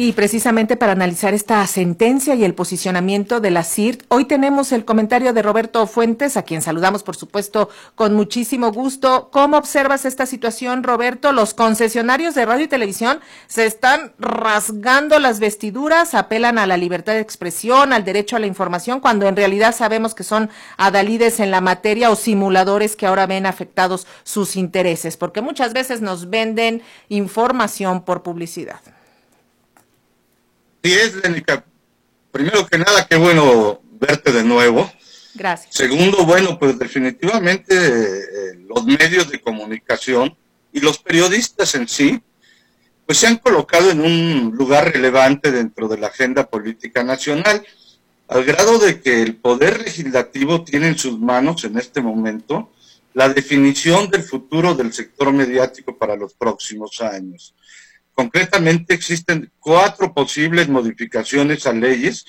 Y precisamente para analizar esta sentencia y el posicionamiento de la CIRT, hoy tenemos el comentario de Roberto Fuentes, a quien saludamos, por supuesto, con muchísimo gusto. ¿Cómo observas esta situación, Roberto? Los concesionarios de radio y televisión se están rasgando las vestiduras, apelan a la libertad de expresión, al derecho a la información, cuando en realidad sabemos que son adalides en la materia o simuladores que ahora ven afectados sus intereses, porque muchas veces nos venden información por publicidad. Sí es, Lenica. Primero que nada, qué bueno verte de nuevo. Gracias. Segundo, bueno, pues definitivamente eh, los medios de comunicación y los periodistas en sí, pues se han colocado en un lugar relevante dentro de la agenda política nacional, al grado de que el Poder Legislativo tiene en sus manos en este momento la definición del futuro del sector mediático para los próximos años. Concretamente existen cuatro posibles modificaciones a leyes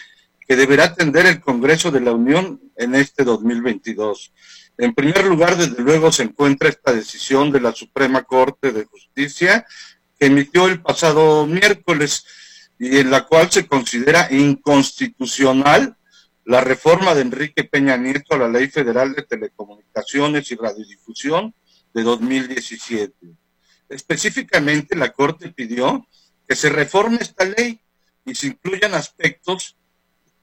que deberá atender el Congreso de la Unión en este 2022. En primer lugar, desde luego, se encuentra esta decisión de la Suprema Corte de Justicia que emitió el pasado miércoles y en la cual se considera inconstitucional la reforma de Enrique Peña Nieto a la Ley Federal de Telecomunicaciones y Radiodifusión de 2017. Específicamente, la Corte pidió que se reforme esta ley y se incluyan aspectos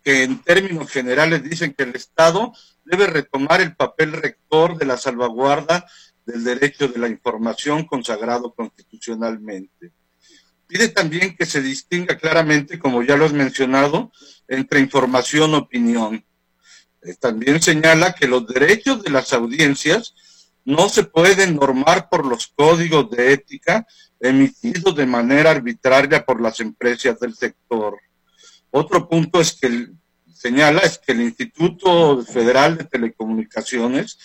que en términos generales dicen que el Estado debe retomar el papel rector de la salvaguarda del derecho de la información consagrado constitucionalmente. Pide también que se distinga claramente, como ya lo has mencionado, entre información y opinión. Eh, también señala que los derechos de las audiencias no se pueden normar por los códigos de ética emitidos de manera arbitraria por las empresas del sector. Otro punto es que señala es que el Instituto Federal de Telecomunicaciones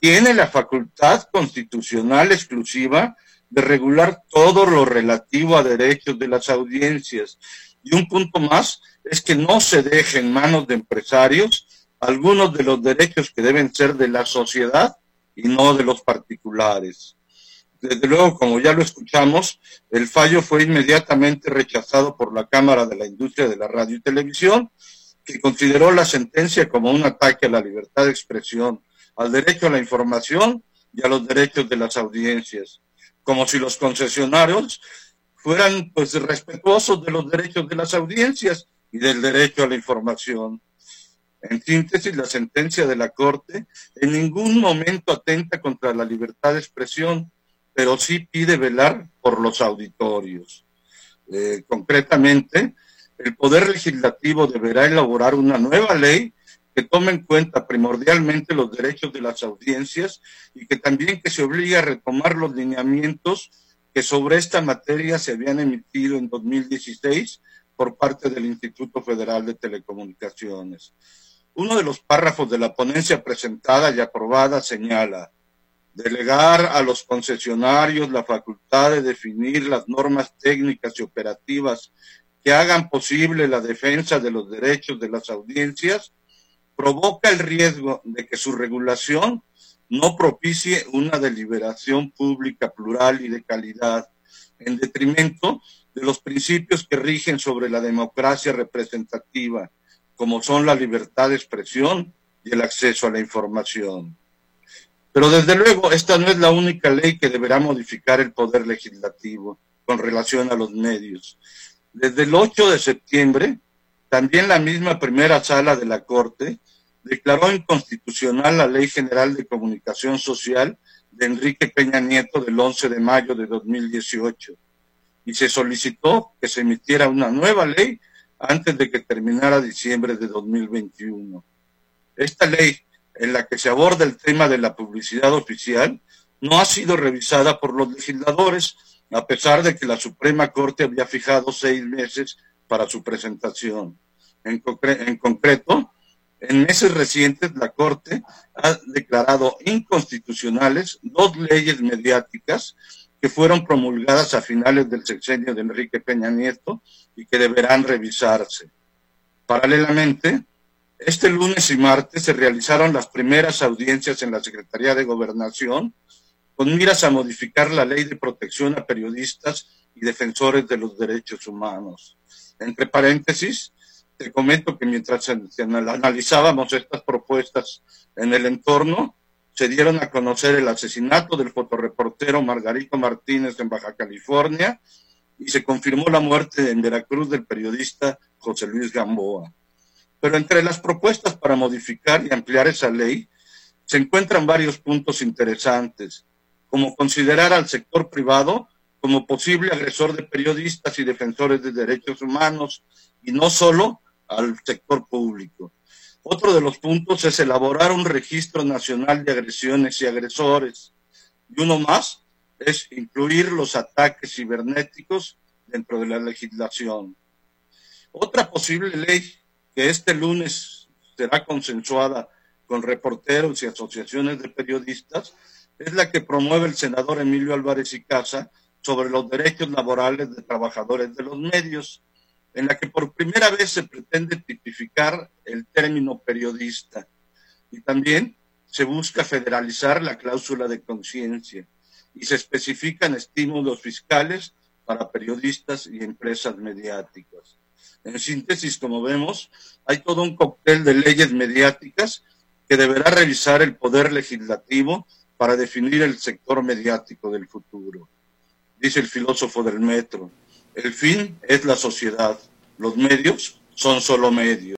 tiene la facultad constitucional exclusiva de regular todo lo relativo a derechos de las audiencias. Y un punto más es que no se deje en manos de empresarios algunos de los derechos que deben ser de la sociedad y no de los particulares. Desde luego, como ya lo escuchamos, el fallo fue inmediatamente rechazado por la Cámara de la Industria de la Radio y Televisión, que consideró la sentencia como un ataque a la libertad de expresión, al derecho a la información y a los derechos de las audiencias, como si los concesionarios fueran pues respetuosos de los derechos de las audiencias y del derecho a la información. En síntesis, la sentencia de la Corte en ningún momento atenta contra la libertad de expresión, pero sí pide velar por los auditorios. Eh, concretamente, el Poder Legislativo deberá elaborar una nueva ley que tome en cuenta primordialmente los derechos de las audiencias y que también que se obligue a retomar los lineamientos que sobre esta materia se habían emitido en 2016 por parte del Instituto Federal de Telecomunicaciones. Uno de los párrafos de la ponencia presentada y aprobada señala, delegar a los concesionarios la facultad de definir las normas técnicas y operativas que hagan posible la defensa de los derechos de las audiencias, provoca el riesgo de que su regulación no propicie una deliberación pública plural y de calidad, en detrimento de los principios que rigen sobre la democracia representativa, como son la libertad de expresión y el acceso a la información. Pero desde luego, esta no es la única ley que deberá modificar el poder legislativo con relación a los medios. Desde el 8 de septiembre, también la misma primera sala de la Corte declaró inconstitucional la Ley General de Comunicación Social de Enrique Peña Nieto del 11 de mayo de 2018 y se solicitó que se emitiera una nueva ley antes de que terminara diciembre de 2021. Esta ley, en la que se aborda el tema de la publicidad oficial, no ha sido revisada por los legisladores, a pesar de que la Suprema Corte había fijado seis meses para su presentación. En, concreto, en meses recientes, la Corte ha declarado inconstitucionales dos leyes mediáticas que fueron promulgadas a finales del sexenio de Enrique Peña Nieto y que deberán revisarse. Paralelamente, Este lunes y martes se realizaron las primeras audiencias en la Secretaría de Gobernación con miras a modificar la ley de protección a periodistas y defensores de los derechos humanos. Entre paréntesis, te comento que mientras analizábamos estas propuestas en el entorno, se dieron a conocer el asesinato del fotoreportero Margarito Martínez en Baja California y se confirmó la muerte en Veracruz del periodista José Luis Gamboa. Pero entre las propuestas para modificar y ampliar esa ley se encuentran varios puntos interesantes, como considerar al sector privado como posible agresor de periodistas y defensores de derechos humanos, y no solo al sector público. Otro de los puntos es elaborar un registro nacional de agresiones y agresores. Y uno más es incluir los ataques cibernéticos dentro de la legislación. Otra posible ley que este lunes será consensuada con reporteros y asociaciones de periodistas es la que promueve el senador Emilio Álvarez y Casa sobre los derechos laborales de trabajadores de los medios, en la que por primera vez se pretende tipificar el término periodista y también se busca federalizar la cláusula de conciencia y se especifican estímulos fiscales para periodistas y empresas mediáticas. En síntesis, como vemos, hay todo un cóctel de leyes mediáticas que deberá revisar el Poder Legislativo para definir el sector mediático del futuro. Dice el filósofo del metro, el fin es la sociedad, los medios son solo medios.